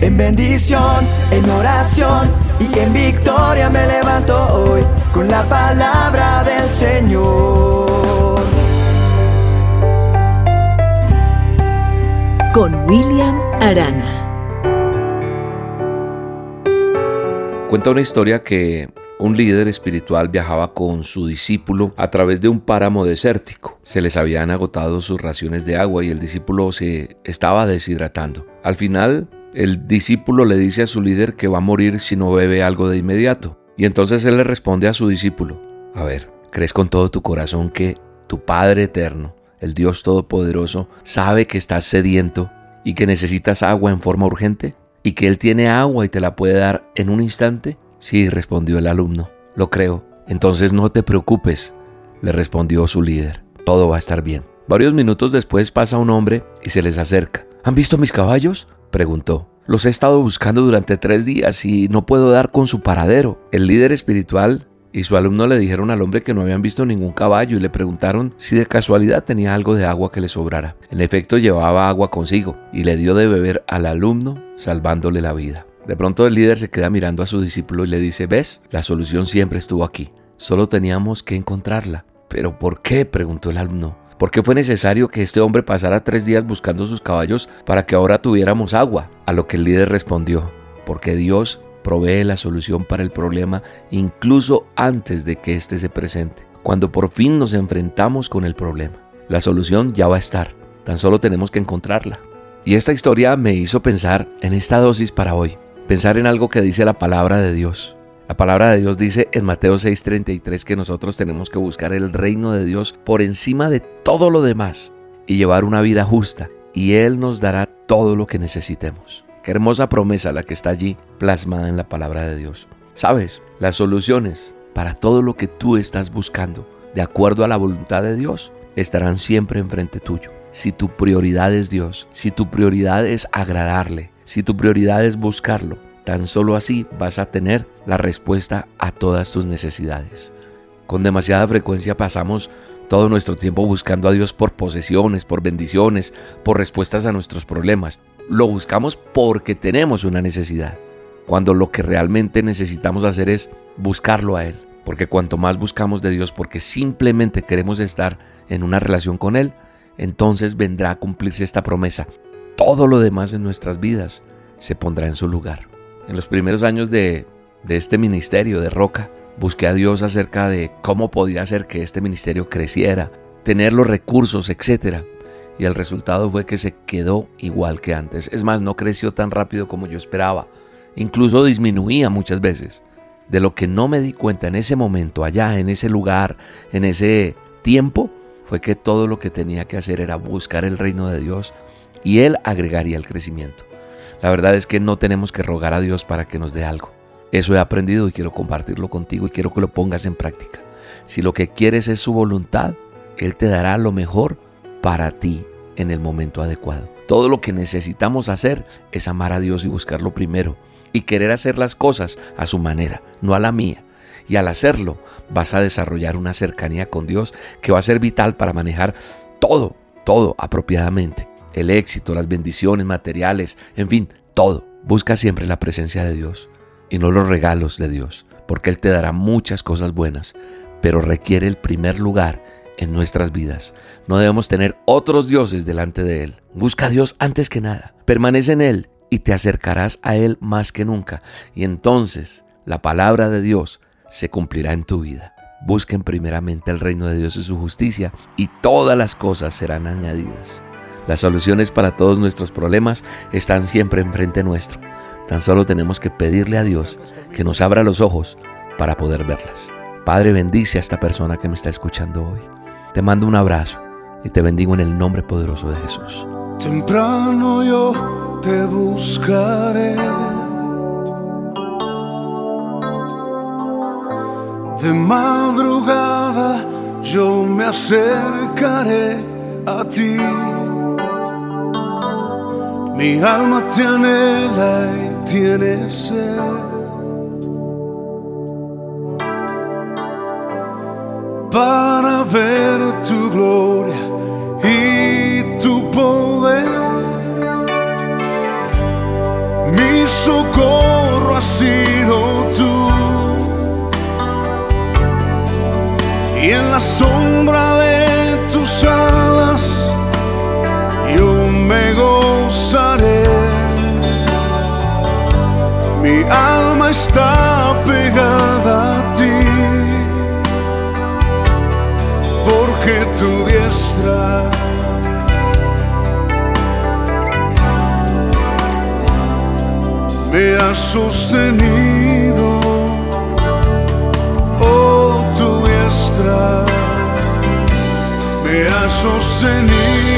En bendición, en oración y en victoria me levanto hoy con la palabra del Señor. Con William Arana. Cuenta una historia que un líder espiritual viajaba con su discípulo a través de un páramo desértico. Se les habían agotado sus raciones de agua y el discípulo se estaba deshidratando. Al final, el discípulo le dice a su líder que va a morir si no bebe algo de inmediato. Y entonces él le responde a su discípulo, a ver, ¿crees con todo tu corazón que tu Padre Eterno, el Dios Todopoderoso, sabe que estás sediento y que necesitas agua en forma urgente? ¿Y que Él tiene agua y te la puede dar en un instante? Sí, respondió el alumno, lo creo. Entonces no te preocupes, le respondió su líder, todo va a estar bien. Varios minutos después pasa un hombre y se les acerca. ¿Han visto mis caballos? Preguntó. Los he estado buscando durante tres días y no puedo dar con su paradero. El líder espiritual y su alumno le dijeron al hombre que no habían visto ningún caballo y le preguntaron si de casualidad tenía algo de agua que le sobrara. En efecto llevaba agua consigo y le dio de beber al alumno salvándole la vida. De pronto el líder se queda mirando a su discípulo y le dice, ¿ves? La solución siempre estuvo aquí. Solo teníamos que encontrarla. ¿Pero por qué? preguntó el alumno. ¿Por qué fue necesario que este hombre pasara tres días buscando sus caballos para que ahora tuviéramos agua? A lo que el líder respondió, porque Dios provee la solución para el problema incluso antes de que éste se presente, cuando por fin nos enfrentamos con el problema. La solución ya va a estar, tan solo tenemos que encontrarla. Y esta historia me hizo pensar en esta dosis para hoy, pensar en algo que dice la palabra de Dios. La palabra de Dios dice en Mateo 6:33 que nosotros tenemos que buscar el reino de Dios por encima de todo lo demás y llevar una vida justa, y Él nos dará todo lo que necesitemos. Qué hermosa promesa la que está allí plasmada en la palabra de Dios. Sabes, las soluciones para todo lo que tú estás buscando, de acuerdo a la voluntad de Dios, estarán siempre enfrente tuyo. Si tu prioridad es Dios, si tu prioridad es agradarle, si tu prioridad es buscarlo, tan solo así vas a tener la respuesta a todas tus necesidades. Con demasiada frecuencia pasamos todo nuestro tiempo buscando a Dios por posesiones, por bendiciones, por respuestas a nuestros problemas. Lo buscamos porque tenemos una necesidad, cuando lo que realmente necesitamos hacer es buscarlo a Él. Porque cuanto más buscamos de Dios porque simplemente queremos estar en una relación con Él, entonces vendrá a cumplirse esta promesa. Todo lo demás en nuestras vidas se pondrá en su lugar. En los primeros años de, este ministerio de Roca, busqué a Dios acerca de cómo podía hacer que este ministerio creciera, tener los recursos, etc. Y el resultado fue que se quedó igual que antes. Es más, no creció tan rápido como yo esperaba. Incluso disminuía muchas veces. De lo que no me di cuenta en ese momento, allá, en ese lugar, en ese tiempo, fue que todo lo que tenía que hacer era buscar el reino de Dios y Él agregaría el crecimiento. La verdad es que no tenemos que rogar a Dios para que nos dé algo. Eso he aprendido y quiero compartirlo contigo y quiero que lo pongas en práctica. Si lo que quieres es su voluntad, Él te dará lo mejor para ti en el momento adecuado. Todo lo que necesitamos hacer es amar a Dios y buscarlo primero y querer hacer las cosas a su manera, no a la mía. Y al hacerlo, vas a desarrollar una cercanía con Dios que va a ser vital para manejar todo, todo apropiadamente. El éxito, las bendiciones materiales, en fin, todo. Busca siempre la presencia de Dios y no los regalos de Dios, porque Él te dará muchas cosas buenas, pero requiere el primer lugar en nuestras vidas. No debemos tener otros dioses delante de Él. Busca a Dios antes que nada. Permanece en Él y te acercarás a Él más que nunca. Y entonces la palabra de Dios se cumplirá en tu vida. Busquen primeramente el reino de Dios y su justicia y todas las cosas serán añadidas. Las soluciones para todos nuestros problemas están siempre enfrente nuestro. Tan solo tenemos que pedirle a Dios que nos abra los ojos para poder verlas. Padre, bendice a esta persona que me está escuchando hoy. Te mando un abrazo y te bendigo en el nombre poderoso de Jesús. Temprano yo te buscaré. De madrugada yo me acercaré a ti. Mi alma te anhela y tiene sed. Para ver tu gloria y tu poder. Mi socorro has sido tú. Y en la sombra de alma está pegada a ti, porque tu diestra me has sostenido, oh tu diestra me has sostenido.